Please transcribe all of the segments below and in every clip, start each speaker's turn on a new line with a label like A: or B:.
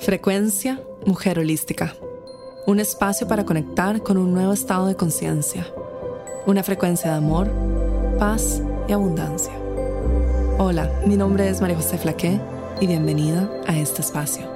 A: Frecuencia Mujer Holística. Un espacio para conectar con un nuevo estado de conciencia. Una frecuencia de amor, paz y abundancia. Hola, mi nombre es María José Flaqué y bienvenida a este espacio.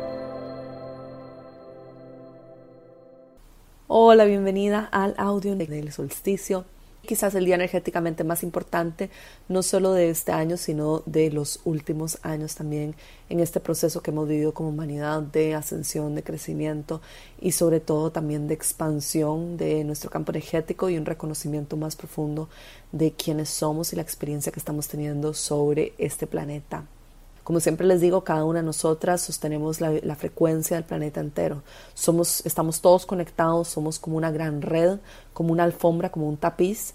A: Hola, bienvenida al audio del solsticio quizás el día energéticamente más importante, no solo de este año, sino de los últimos años también en este proceso que hemos vivido como humanidad de ascensión, de crecimiento y sobre todo también de expansión de nuestro campo energético y un reconocimiento más profundo de quiénes somos y la experiencia que estamos teniendo sobre este planeta. Como siempre les digo, cada una de nosotras sostenemos la, la, frecuencia del planeta entero. Somos, estamos todos conectados, somos como una gran red, como una alfombra, como un tapiz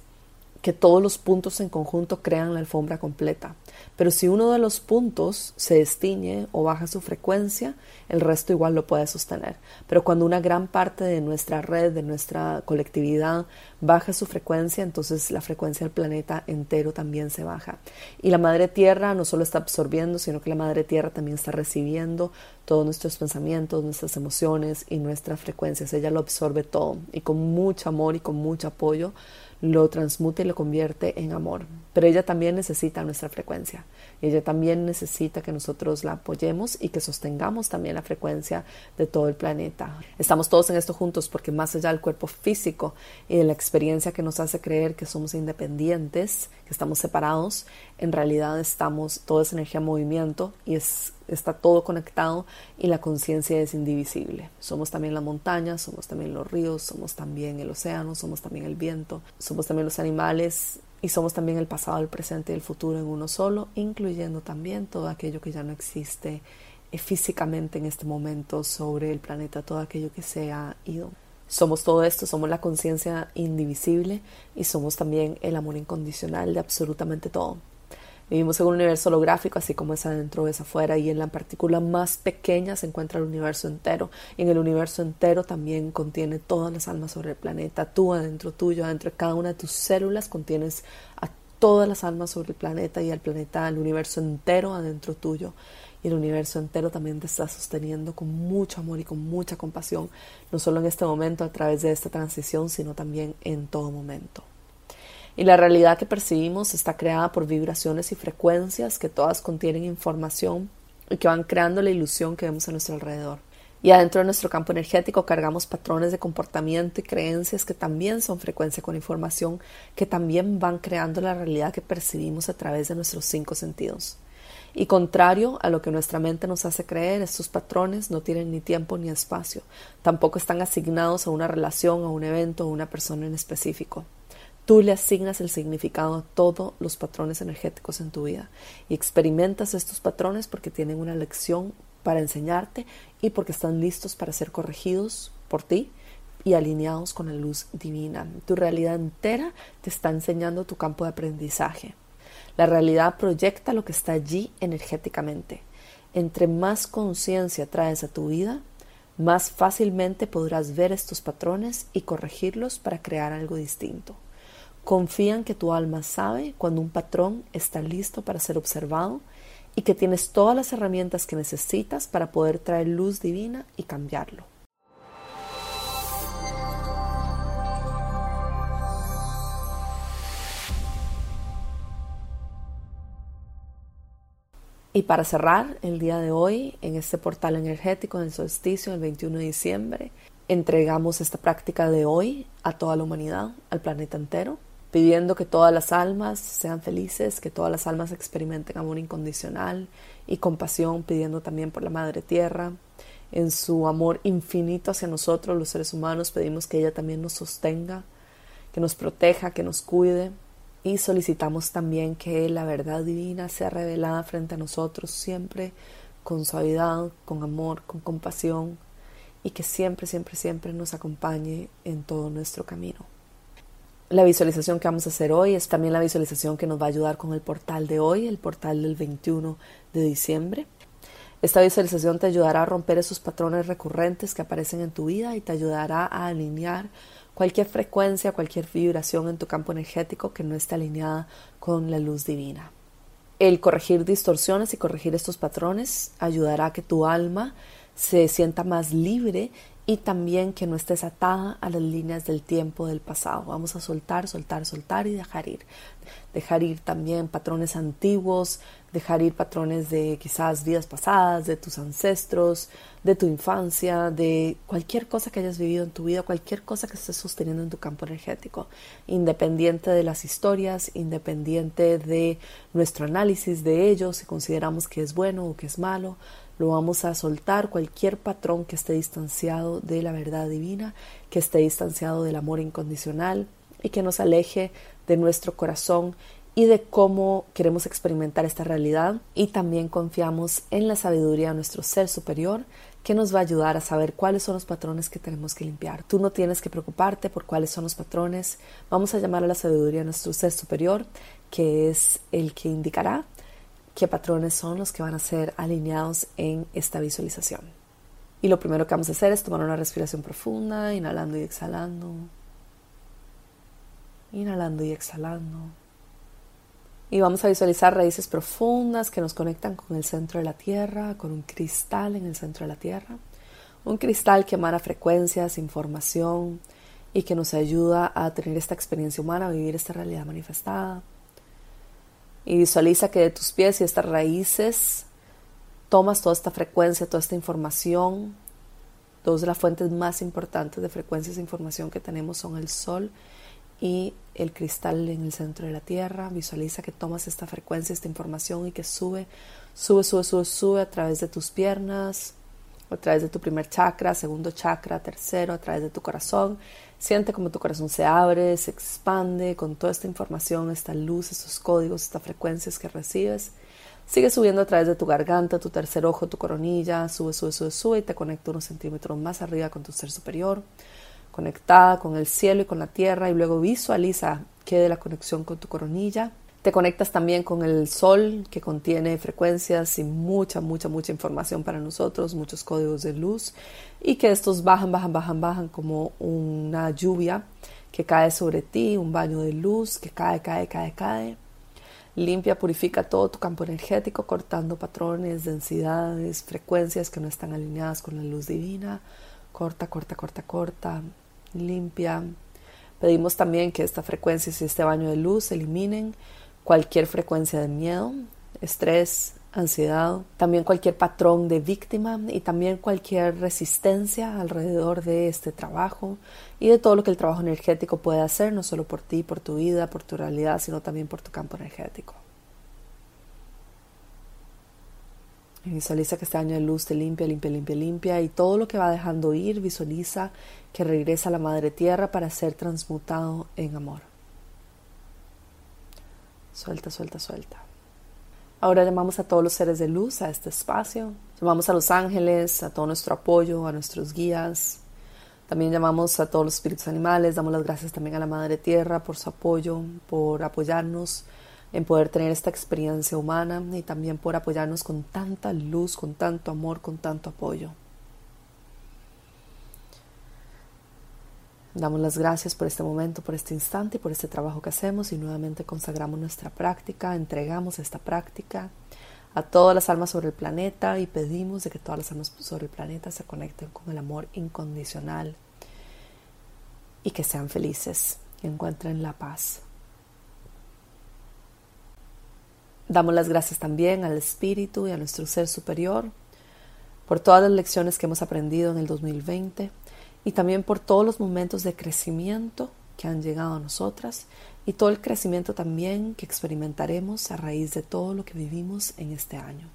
A: que todos los puntos en conjunto crean la alfombra completa. Pero si uno de los puntos se destiñe o baja su frecuencia, el resto igual lo puede sostener. Pero cuando una gran parte de nuestra red, de nuestra colectividad, baja su frecuencia, entonces la frecuencia del planeta entero también se baja. Y la Madre Tierra no solo está absorbiendo, sino que la Madre Tierra también está recibiendo todos nuestros pensamientos, nuestras emociones y nuestras frecuencias. Ella lo absorbe todo y con mucho amor y con mucho apoyo lo transmute y lo convierte en amor. Pero ella también necesita nuestra frecuencia. Ella también necesita que nosotros la apoyemos y que sostengamos también la frecuencia de todo el planeta. Estamos todos en esto juntos porque más allá del cuerpo físico y de la experiencia que nos hace creer que somos independientes, que estamos separados, en realidad estamos, toda esa energía en movimiento y es, está todo conectado y la conciencia es indivisible. Somos también las montañas, somos también los ríos, somos también el océano, somos también el viento, somos también los animales y somos también el pasado, el presente y el futuro en uno solo, incluyendo también todo aquello que ya no existe eh, físicamente en este momento sobre el planeta, todo aquello que se ha ido. Somos todo esto, somos la conciencia indivisible y somos también el amor incondicional de absolutamente todo. Vivimos en un universo holográfico, así como es adentro es afuera, y en la partícula más pequeña se encuentra el universo entero. Y en el universo entero también contiene todas las almas sobre el planeta. Tú adentro tuyo, adentro de cada una de tus células contienes a todas las almas sobre el planeta y al planeta, el universo entero adentro tuyo. Y el universo entero también te está sosteniendo con mucho amor y con mucha compasión, no solo en este momento a través de esta transición, sino también en todo momento. Y la realidad que percibimos está creada por vibraciones y frecuencias que todas contienen información y que van creando la ilusión que vemos a nuestro alrededor. Y adentro de nuestro campo energético cargamos patrones de comportamiento y creencias que también son frecuencia con información, que también van creando la realidad que percibimos a través de nuestros cinco sentidos. Y contrario a lo que nuestra mente nos hace creer, estos patrones no tienen ni tiempo ni espacio, tampoco están asignados a una relación, a un evento o a una persona en específico. Tú le asignas el significado a todos los patrones energéticos en tu vida y experimentas estos patrones porque tienen una lección para enseñarte y porque están listos para ser corregidos por ti y alineados con la luz divina. Tu realidad entera te está enseñando tu campo de aprendizaje. La realidad proyecta lo que está allí energéticamente. Entre más conciencia traes a tu vida, más fácilmente podrás ver estos patrones y corregirlos para crear algo distinto. Confían que tu alma sabe cuando un patrón está listo para ser observado y que tienes todas las herramientas que necesitas para poder traer luz divina y cambiarlo. Y para cerrar el día de hoy, en este portal energético del solsticio, el 21 de diciembre, entregamos esta práctica de hoy a toda la humanidad, al planeta entero, pidiendo que todas las almas sean felices, que todas las almas experimenten amor incondicional y compasión, pidiendo también por la Madre Tierra. En su amor infinito hacia nosotros, los seres humanos, pedimos que ella también nos sostenga, que nos proteja, que nos cuide. Y solicitamos también que la verdad divina sea revelada frente a nosotros siempre con suavidad, con amor, con compasión y que siempre, siempre, siempre nos acompañe en todo nuestro camino. La visualización que vamos a hacer hoy es también la visualización que nos va a ayudar con el portal de hoy, el portal del 21 de diciembre. Esta visualización te ayudará a romper esos patrones recurrentes que aparecen en tu vida y te ayudará a alinear cualquier frecuencia, cualquier vibración en tu campo energético que no esté alineada con la luz divina. El corregir distorsiones y corregir estos patrones ayudará a que tu alma se sienta más libre y también que no estés atada a las líneas del tiempo del pasado. Vamos a soltar, soltar, soltar y dejar ir. Dejar ir también patrones antiguos, dejar ir patrones de quizás vidas pasadas, de tus ancestros, de tu infancia, de cualquier cosa que hayas vivido en tu vida, cualquier cosa que estés sosteniendo en tu campo energético, independiente de las historias, independiente de nuestro análisis de ellos, si consideramos que es bueno o que es malo, lo vamos a soltar cualquier patrón que esté distanciado de la verdad divina, que esté distanciado del amor incondicional y que nos aleje de nuestro corazón y de cómo queremos experimentar esta realidad y también confiamos en la sabiduría de nuestro ser superior que nos va a ayudar a saber cuáles son los patrones que tenemos que limpiar. Tú no tienes que preocuparte por cuáles son los patrones. Vamos a llamar a la sabiduría de nuestro ser superior, que es el que indicará qué patrones son los que van a ser alineados en esta visualización. Y lo primero que vamos a hacer es tomar una respiración profunda, inhalando y exhalando. Inhalando y exhalando. Y vamos a visualizar raíces profundas que nos conectan con el centro de la Tierra, con un cristal en el centro de la Tierra. Un cristal que emana frecuencias, información y que nos ayuda a tener esta experiencia humana, a vivir esta realidad manifestada y visualiza que de tus pies y estas raíces tomas toda esta frecuencia, toda esta información. Dos de las fuentes más importantes de frecuencias de información que tenemos son el sol y el cristal en el centro de la Tierra. Visualiza que tomas esta frecuencia, esta información y que sube, sube, sube, sube, sube a través de tus piernas, a través de tu primer chakra, segundo chakra, tercero, a través de tu corazón Siente como tu corazón se abre, se expande con toda esta información, esta luz, estos códigos, estas frecuencias que recibes. Sigue subiendo a través de tu garganta, tu tercer ojo, tu coronilla, sube, sube, sube, sube y te conecta unos centímetros más arriba con tu ser superior, conectada con el cielo y con la tierra. Y luego visualiza que de la conexión con tu coronilla te conectas también con el sol que contiene frecuencias y mucha, mucha, mucha información para nosotros, muchos códigos de luz y que estos bajan, bajan, bajan, bajan como una lluvia que cae sobre ti, un baño de luz que cae, cae, cae, cae. Limpia, purifica todo tu campo energético, cortando patrones, densidades, frecuencias que no están alineadas con la luz divina. Corta, corta, corta, corta. Limpia. Pedimos también que esta frecuencia y este baño de luz eliminen cualquier frecuencia de miedo, estrés, ansiedad, también cualquier patrón de víctima y también cualquier resistencia alrededor de este trabajo y de todo lo que el trabajo energético puede hacer, no solo por ti, por tu vida, por tu realidad, sino también por tu campo energético. Visualiza que este año de luz te limpia, limpia, limpia, limpia y todo lo que va dejando ir, visualiza que regresa a la Madre Tierra para ser transmutado en amor. Suelta, suelta, suelta. Ahora llamamos a todos los seres de luz a este espacio. Llamamos a los ángeles, a todo nuestro apoyo, a nuestros guías. También llamamos a todos los espíritus animales. Damos las gracias también a la Madre Tierra por su apoyo, por apoyarnos en poder tener esta experiencia humana y también por apoyarnos con tanta luz, con tanto amor, con tanto apoyo. Damos las gracias por este momento, por este instante y por este trabajo que hacemos y nuevamente consagramos nuestra práctica, entregamos esta práctica a todas las almas sobre el planeta y pedimos de que todas las almas sobre el planeta se conecten con el amor incondicional y que sean felices y encuentren la paz. Damos las gracias también al Espíritu y a nuestro Ser Superior por todas las lecciones que hemos aprendido en el 2020 y también por todos los momentos de crecimiento que han llegado a nosotras y todo el crecimiento también que experimentaremos a raíz de todo lo que vivimos en este año.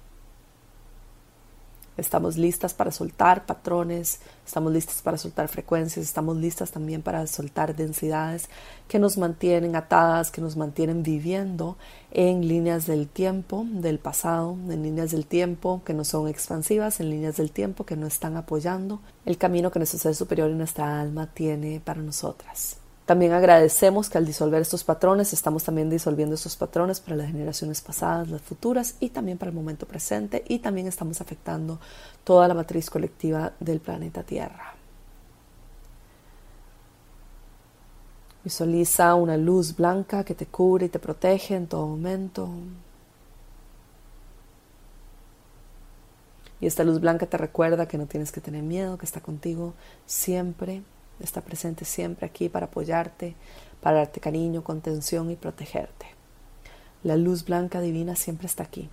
A: Estamos listas para soltar patrones, estamos listas para soltar frecuencias, estamos listas también para soltar densidades que nos mantienen atadas, que nos mantienen viviendo en líneas del tiempo, del pasado, en líneas del tiempo que no son expansivas, en líneas del tiempo que no están apoyando el camino que nuestro ser superior y nuestra alma tiene para nosotras. También agradecemos que al disolver estos patrones estamos también disolviendo estos patrones para las generaciones pasadas, las futuras y también para el momento presente y también estamos afectando toda la matriz colectiva del planeta Tierra. Visualiza una luz blanca que te cubre y te protege en todo momento. Y esta luz blanca te recuerda que no tienes que tener miedo, que está contigo siempre, está presente siempre aquí para apoyarte, para darte cariño, contención y protegerte. La luz blanca divina siempre está aquí.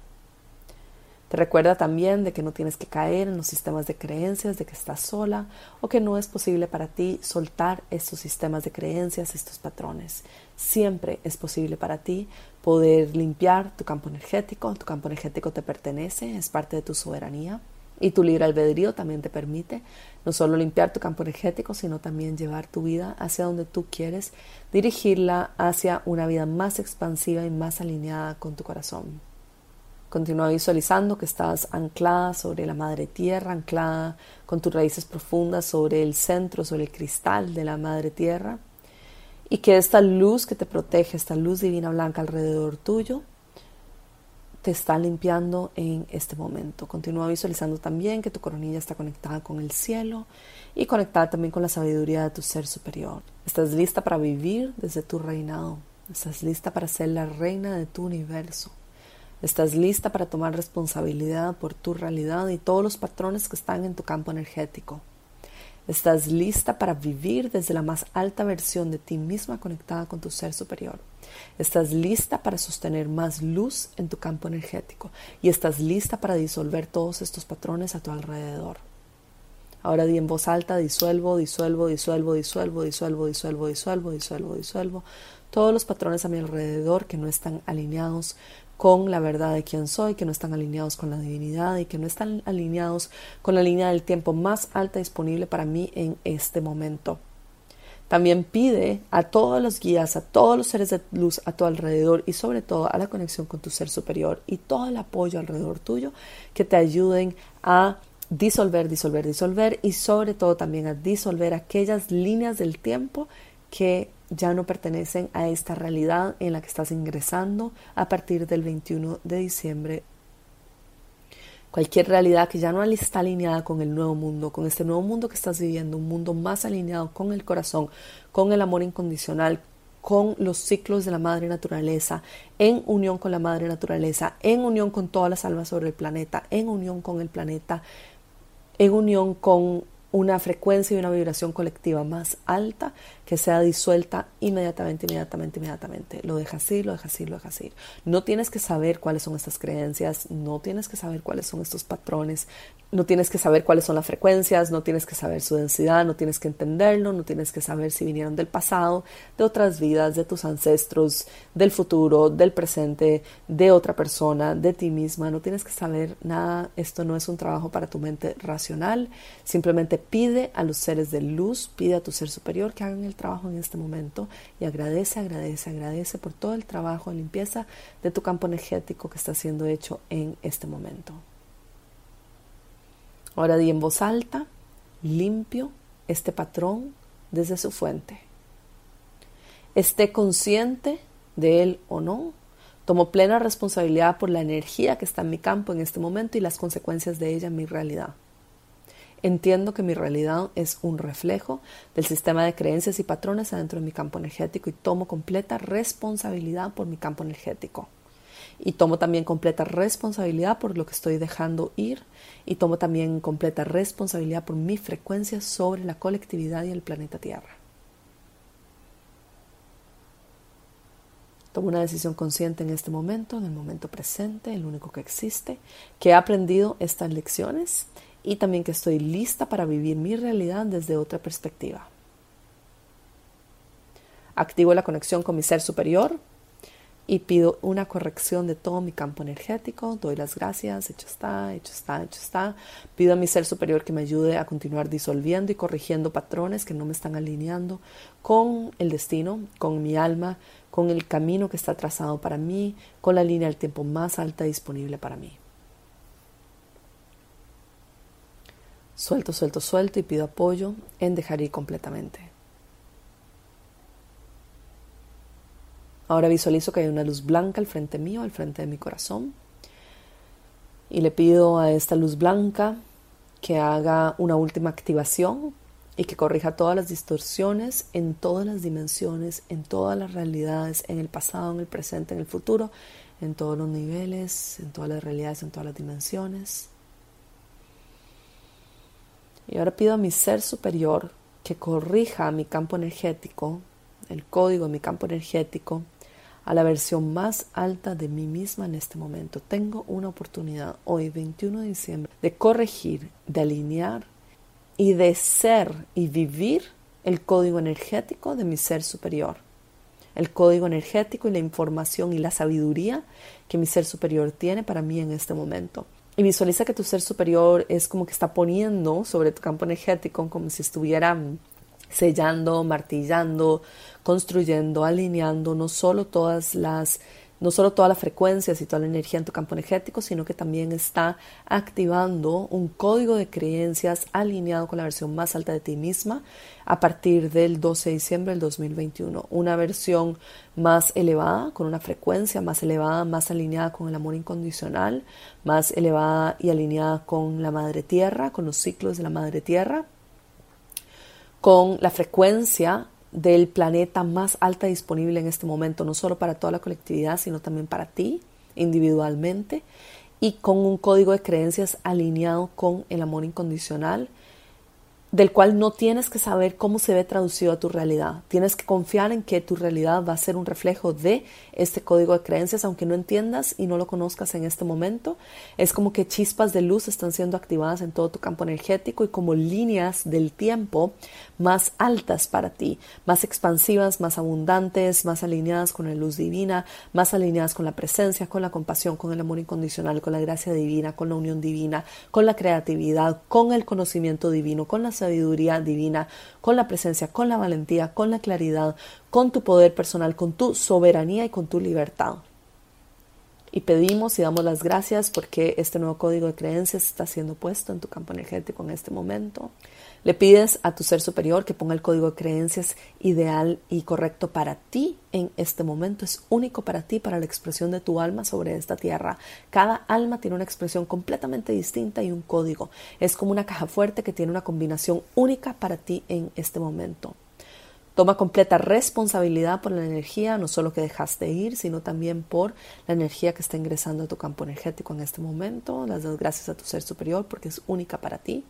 A: Te recuerda también de que no tienes que caer en los sistemas de creencias, de que estás sola o que no es posible para ti soltar estos sistemas de creencias, estos patrones. Siempre es posible para ti poder limpiar tu campo energético. Tu campo energético te pertenece, es parte de tu soberanía. Y tu libre albedrío también te permite no solo limpiar tu campo energético, sino también llevar tu vida hacia donde tú quieres, dirigirla hacia una vida más expansiva y más alineada con tu corazón. Continúa visualizando que estás anclada sobre la madre tierra, anclada con tus raíces profundas sobre el centro, sobre el cristal de la madre tierra. Y que esta luz que te protege, esta luz divina blanca alrededor tuyo, te está limpiando en este momento. Continúa visualizando también que tu coronilla está conectada con el cielo y conectada también con la sabiduría de tu ser superior. Estás lista para vivir desde tu reinado. Estás lista para ser la reina de tu universo. Estás lista para tomar responsabilidad por tu realidad y todos los patrones que están en tu campo energético. Estás lista para vivir desde la más alta versión de ti misma conectada con tu ser superior. Estás lista para sostener más luz en tu campo energético y estás lista para disolver todos estos patrones a tu alrededor. Ahora di en voz alta, disuelvo, disuelvo, disuelvo, disuelvo, disuelvo, disuelvo, disuelvo, disuelvo, disuelvo, todos los patrones a mi alrededor que no están alineados con la verdad de quién soy, que no están alineados con la divinidad y que no están alineados con la línea del tiempo más alta disponible para mí en este momento. También pide a todos los guías, a todos los seres de luz a tu alrededor y sobre todo a la conexión con tu ser superior y todo el apoyo alrededor tuyo que te ayuden a disolver, disolver, disolver y sobre todo también a disolver aquellas líneas del tiempo que ya no pertenecen a esta realidad en la que estás ingresando a partir del 21 de diciembre. Cualquier realidad que ya no está alineada con el nuevo mundo, con este nuevo mundo que estás viviendo, un mundo más alineado con el corazón, con el amor incondicional, con los ciclos de la madre naturaleza, en unión con la madre naturaleza, en unión con todas las almas sobre el planeta, en unión con el planeta, en unión con una frecuencia y una vibración colectiva más alta que sea disuelta inmediatamente, inmediatamente, inmediatamente. Lo dejas ir, lo dejas ir, lo dejas ir. No tienes que saber cuáles son estas creencias, no tienes que saber cuáles son estos patrones, no tienes que saber cuáles son las frecuencias, no tienes que saber su densidad, no tienes que entenderlo, no tienes que saber si vinieron del pasado, de otras vidas, de tus ancestros, del futuro, del presente, de otra persona, de ti misma, no tienes que saber nada, esto no es un trabajo para tu mente racional, simplemente pide a los seres de luz, pide a tu ser superior que hagan el trabajo en este momento y agradece, agradece, agradece por todo el trabajo de limpieza de tu campo energético que está siendo hecho en este momento. Ahora di en voz alta, limpio este patrón desde su fuente. Esté consciente de él o no, tomo plena responsabilidad por la energía que está en mi campo en este momento y las consecuencias de ella en mi realidad. Entiendo que mi realidad es un reflejo del sistema de creencias y patrones adentro de mi campo energético y tomo completa responsabilidad por mi campo energético y tomo también completa responsabilidad por lo que estoy dejando ir y tomo también completa responsabilidad por mi frecuencia sobre la colectividad y el planeta Tierra. Tomo una decisión consciente en este momento, en el momento presente, el único que existe, que he aprendido estas lecciones y también que estoy lista para vivir mi realidad desde otra perspectiva. Activo la conexión con mi ser superior, y pido una corrección de todo mi campo energético. Doy las gracias, hecho está, hecho está, hecho está. Pido a mi ser superior que me ayude a continuar disolviendo y corrigiendo patrones que no me están alineando con el destino, con mi alma, con el camino que está trazado para mí, con la línea del tiempo más alta disponible para mí. Suelto, suelto, suelto y pido apoyo en dejar ir completamente. Ahora visualizo que hay una luz blanca al frente mío, al frente de mi corazón. Y le pido a esta luz blanca que haga una última activación y que corrija todas las distorsiones en todas las dimensiones, en todas las realidades, en el pasado, en el presente, en el futuro, en todos los niveles, en todas las realidades, en todas las dimensiones. Y ahora pido a mi ser superior que corrija mi campo energético, el código de mi campo energético, a la versión más alta de mí misma en este momento. Tengo una oportunidad hoy, 21 de diciembre, de corregir, de alinear y de ser y vivir el código energético de mi ser superior. El código energético y la información y la sabiduría que mi ser superior tiene para mí en este momento. Y visualiza que tu ser superior es como que está poniendo sobre tu campo energético como si estuviera sellando, martillando, construyendo, alineando no solo todas las no solo todas las frecuencias y toda la energía en tu campo energético, sino que también está activando un código de creencias alineado con la versión más alta de ti misma a partir del 12 de diciembre del 2021. Una versión más elevada, con una frecuencia más elevada, más alineada con el amor incondicional, más elevada y alineada con la Madre Tierra, con los ciclos de la Madre Tierra, con la frecuencia del planeta más alta disponible en este momento, no solo para toda la colectividad, sino también para ti individualmente, y con un código de creencias alineado con el amor incondicional del cual no tienes que saber cómo se ve traducido a tu realidad. Tienes que confiar en que tu realidad va a ser un reflejo de este código de creencias, aunque no entiendas y no lo conozcas en este momento. Es como que chispas de luz están siendo activadas en todo tu campo energético y como líneas del tiempo más altas para ti, más expansivas, más abundantes, más alineadas con la luz divina, más alineadas con la presencia, con la compasión, con el amor incondicional, con la gracia divina, con la unión divina, con la creatividad, con el conocimiento divino, con la sabiduría divina, con la presencia, con la valentía, con la claridad, con tu poder personal, con tu soberanía y con tu libertad. Y pedimos y damos las gracias porque este nuevo código de creencias está siendo puesto en tu campo energético en este momento. Le pides a tu ser superior que ponga el código de creencias ideal y correcto para ti en este momento. Es único para ti, para la expresión de tu alma sobre esta tierra. Cada alma tiene una expresión completamente distinta y un código. Es como una caja fuerte que tiene una combinación única para ti en este momento. Toma completa responsabilidad por la energía, no solo que dejaste ir, sino también por la energía que está ingresando a tu campo energético en este momento. Las das gracias a tu ser superior porque es única para ti.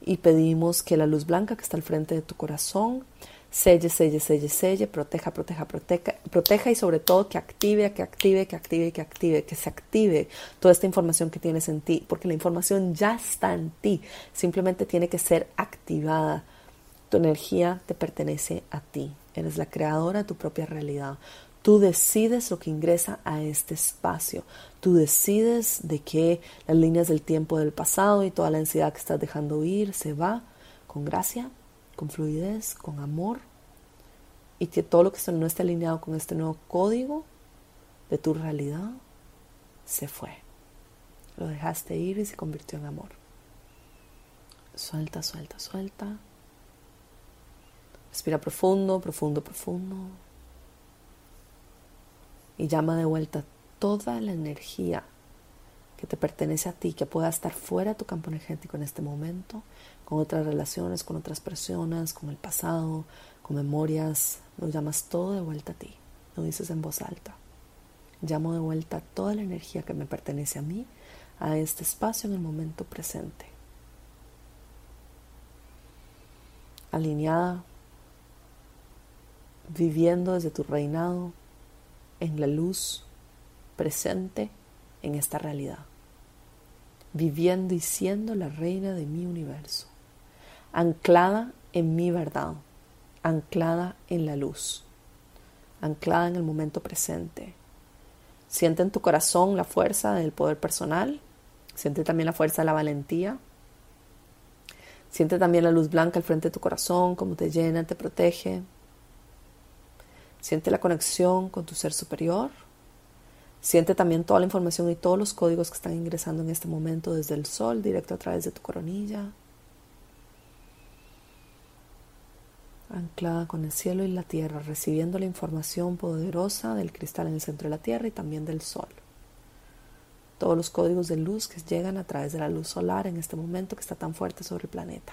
A: Y pedimos que la luz blanca que está al frente de tu corazón selle, selle, selle, selle, proteja, proteja, proteja, proteja y sobre todo que active, que active, que active, que active, que se active toda esta información que tienes en ti, porque la información ya está en ti, simplemente tiene que ser activada tu energía te pertenece a ti. Eres la creadora de tu propia realidad. Tú decides lo que ingresa a este espacio. Tú decides de que las líneas del tiempo del pasado y toda la ansiedad que estás dejando ir se va con gracia, con fluidez, con amor. Y que todo lo que no esté alineado con este nuevo código de tu realidad se fue. Lo dejaste ir y se convirtió en amor. Suelta, suelta, suelta. Respira profundo, profundo, profundo. Y llama de vuelta toda la energía que te pertenece a ti, que pueda estar fuera de tu campo energético en este momento, con otras relaciones, con otras personas, con el pasado, con memorias. Lo llamas todo de vuelta a ti. Lo dices en voz alta. Llamo de vuelta toda la energía que me pertenece a mí, a este espacio en el momento presente. Alineada viviendo desde tu reinado en la luz presente en esta realidad, viviendo y siendo la reina de mi universo, anclada en mi verdad, anclada en la luz, anclada en el momento presente. Siente en tu corazón la fuerza del poder personal, siente también la fuerza de la valentía, siente también la luz blanca al frente de tu corazón, como te llena, te protege, Siente la conexión con tu ser superior. Siente también toda la información y todos los códigos que están ingresando en este momento desde el sol, directo a través de tu coronilla. Anclada con el cielo y la tierra, recibiendo la información poderosa del cristal en el centro de la tierra y también del sol. Todos los códigos de luz que llegan a través de la luz solar en este momento que está tan fuerte sobre el planeta.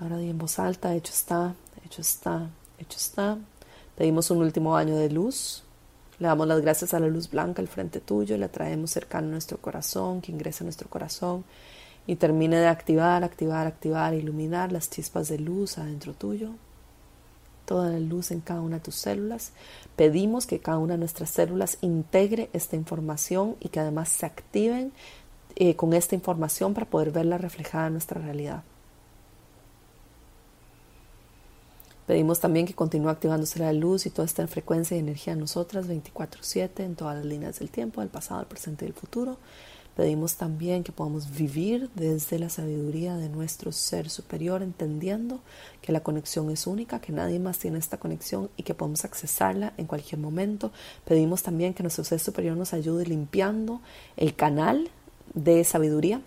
A: Ahora di en voz alta, hecho está, hecho está, hecho está. Pedimos un último año de luz, Le damos las gracias a la luz blanca al frente tuyo, la traemos cercano a nuestro corazón, que ingrese a nuestro corazón y termine de activar, activar, activar, iluminar las chispas de luz adentro tuyo. Toda la luz en cada una de tus células. Pedimos que cada una de nuestras células integre esta información y que además se activen eh, con esta información para poder verla reflejada en nuestra realidad. Pedimos también que continúe activándose la luz y toda esta frecuencia y energía en nosotras 24/7 en todas las líneas del tiempo, del pasado, del presente y del futuro. Pedimos también que podamos vivir desde la sabiduría de nuestro ser superior, entendiendo que la conexión es única, que nadie más tiene esta conexión y que podemos accesarla en cualquier momento. Pedimos también que nuestro ser superior nos ayude limpiando el canal de sabiduría,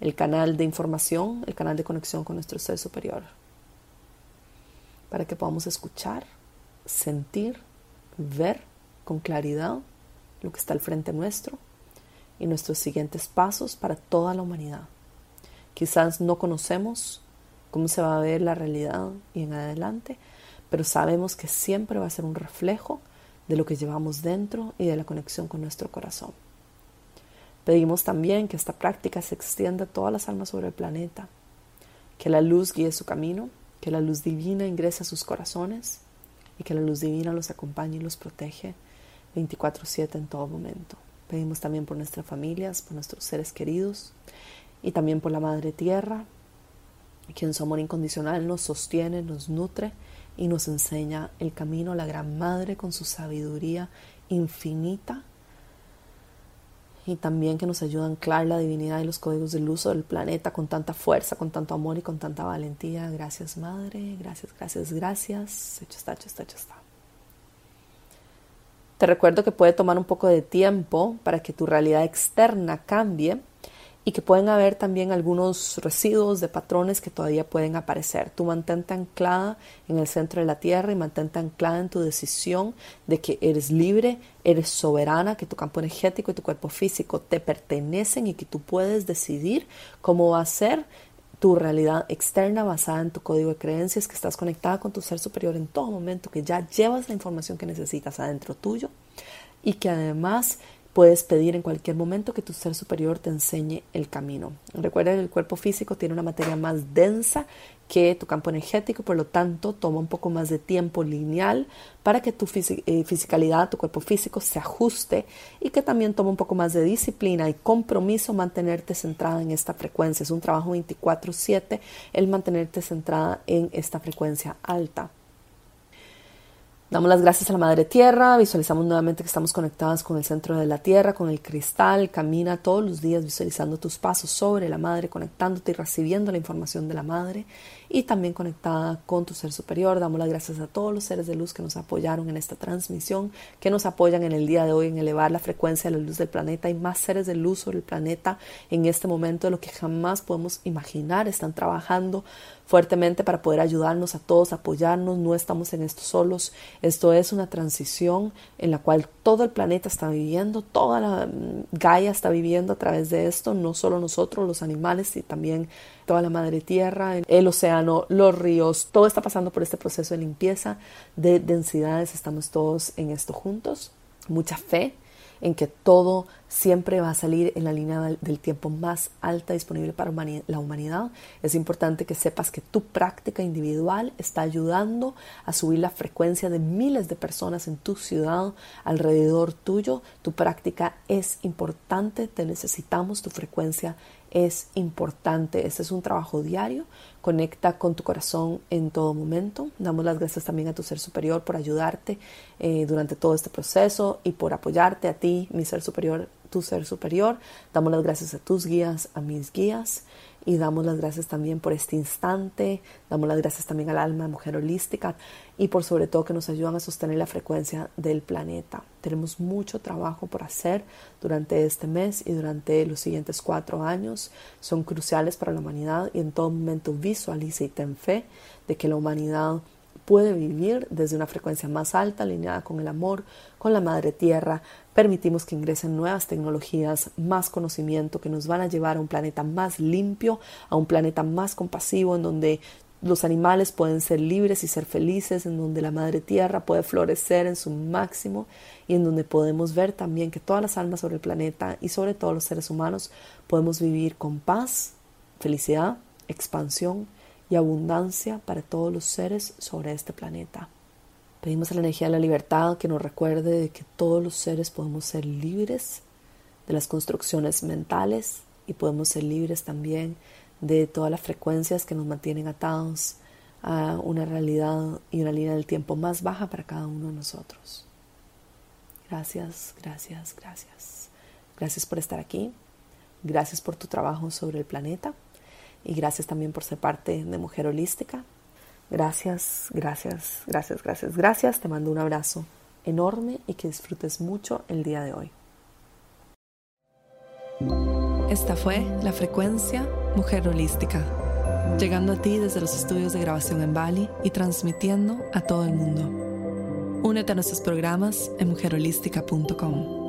A: el canal de información, el canal de conexión con nuestro ser superior para que podamos escuchar, sentir, ver con claridad lo que está al frente nuestro y nuestros siguientes pasos para toda la humanidad. Quizás no conocemos cómo se va a ver la realidad y en adelante, pero sabemos que siempre va a ser un reflejo de lo que llevamos dentro y de la conexión con nuestro corazón. Pedimos también que esta práctica se extienda a todas las almas sobre el planeta, que la luz guíe su camino que la luz divina ingrese a sus corazones y que la luz divina los acompañe y los protege 24/7 en todo momento. Pedimos también por nuestras familias, por nuestros seres queridos y también por la Madre Tierra, quien su amor incondicional nos sostiene, nos nutre y nos enseña el camino, la Gran Madre con su sabiduría infinita y también que nos ayuda a anclar la divinidad y los códigos del uso del planeta con tanta fuerza, con tanto amor y con tanta valentía. Gracias Madre, gracias, gracias, gracias. Está, está, está. Te recuerdo que puede tomar un poco de tiempo para que tu realidad externa cambie y que pueden haber también algunos residuos de patrones que todavía pueden aparecer. Tú mantente anclada en el centro de la tierra y mantente anclada en tu decisión de que eres libre, eres soberana, que tu campo energético y tu cuerpo físico te pertenecen y que tú puedes decidir cómo va a ser tu realidad externa basada en tu código de creencias, que estás conectada con tu ser superior en todo momento, que ya llevas la información que necesitas adentro tuyo y que además Puedes pedir en cualquier momento que tu ser superior te enseñe el camino. Recuerda que el cuerpo físico tiene una materia más densa que tu campo energético, por lo tanto toma un poco más de tiempo lineal para que tu eh, fisicalidad, tu cuerpo físico se ajuste y que también toma un poco más de disciplina y compromiso mantenerte centrada en esta frecuencia. Es un trabajo 24/7 el mantenerte centrada en esta frecuencia alta. Damos las gracias a la Madre Tierra, visualizamos nuevamente que estamos conectadas con el centro de la Tierra, con el cristal, camina todos los días visualizando tus pasos sobre la Madre, conectándote y recibiendo la información de la Madre y también conectada con tu ser superior. Damos las gracias a todos los seres de luz que nos apoyaron en esta transmisión, que nos apoyan en el día de hoy en elevar la frecuencia de la luz del planeta. Hay más seres de luz sobre el planeta en este momento de lo que jamás podemos imaginar. Están trabajando fuertemente para poder ayudarnos a todos, apoyarnos. No estamos en esto solos. Esto es una transición en la cual todo el planeta está viviendo, toda la mm, Gaia está viviendo a través de esto, no solo nosotros, los animales, y también toda la madre tierra, el océano, los ríos, todo está pasando por este proceso de limpieza de densidades. Estamos todos en esto juntos. Mucha fe, en que todo siempre va a salir en la línea del tiempo más alta disponible para la humanidad. Es importante que sepas que tu práctica individual está ayudando a subir la frecuencia de miles de personas en tu ciudad, alrededor tuyo. Tu práctica es importante, te necesitamos, tu frecuencia es importante. Este es un trabajo diario. Conecta con tu corazón en todo momento. Damos las gracias también a tu ser superior por ayudarte eh, durante todo este proceso y por apoyarte a ti, mi ser superior, tu ser superior. Damos las gracias a tus guías, a mis guías y damos las gracias también por este instante, damos las gracias también al alma mujer holística y por sobre todo que nos ayudan a sostener la frecuencia del planeta. Tenemos mucho trabajo por hacer durante este mes y durante los siguientes cuatro años. Son cruciales para la humanidad y en todo momento visualiza y ten fe de que la humanidad puede vivir desde una frecuencia más alta, alineada con el amor, con la madre tierra. Permitimos que ingresen nuevas tecnologías, más conocimiento que nos van a llevar a un planeta más limpio, a un planeta más compasivo, en donde los animales pueden ser libres y ser felices, en donde la madre tierra puede florecer en su máximo y en donde podemos ver también que todas las almas sobre el planeta y sobre todo los seres humanos podemos vivir con paz, felicidad, expansión y abundancia para todos los seres sobre este planeta. Pedimos a la energía de la libertad que nos recuerde de que todos los seres podemos ser libres de las construcciones mentales y podemos ser libres también de todas las frecuencias que nos mantienen atados a una realidad y una línea del tiempo más baja para cada uno de nosotros. Gracias, gracias, gracias. Gracias por estar aquí. Gracias por tu trabajo sobre el planeta. Y gracias también por ser parte de Mujer Holística. Gracias, gracias, gracias, gracias, gracias. Te mando un abrazo enorme y que disfrutes mucho el día de hoy. Esta fue la frecuencia Mujer Holística, llegando a ti desde los estudios de grabación en Bali y transmitiendo a todo el mundo. Únete a nuestros programas en mujerholística.com.